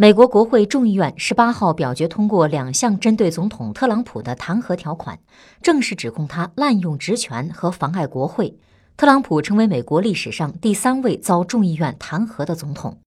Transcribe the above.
美国国会众议院十八号表决通过两项针对总统特朗普的弹劾条款正式指控他滥用职权和妨碍国会。特朗普成为美国历史上第三位遭众议院弹劾的总统。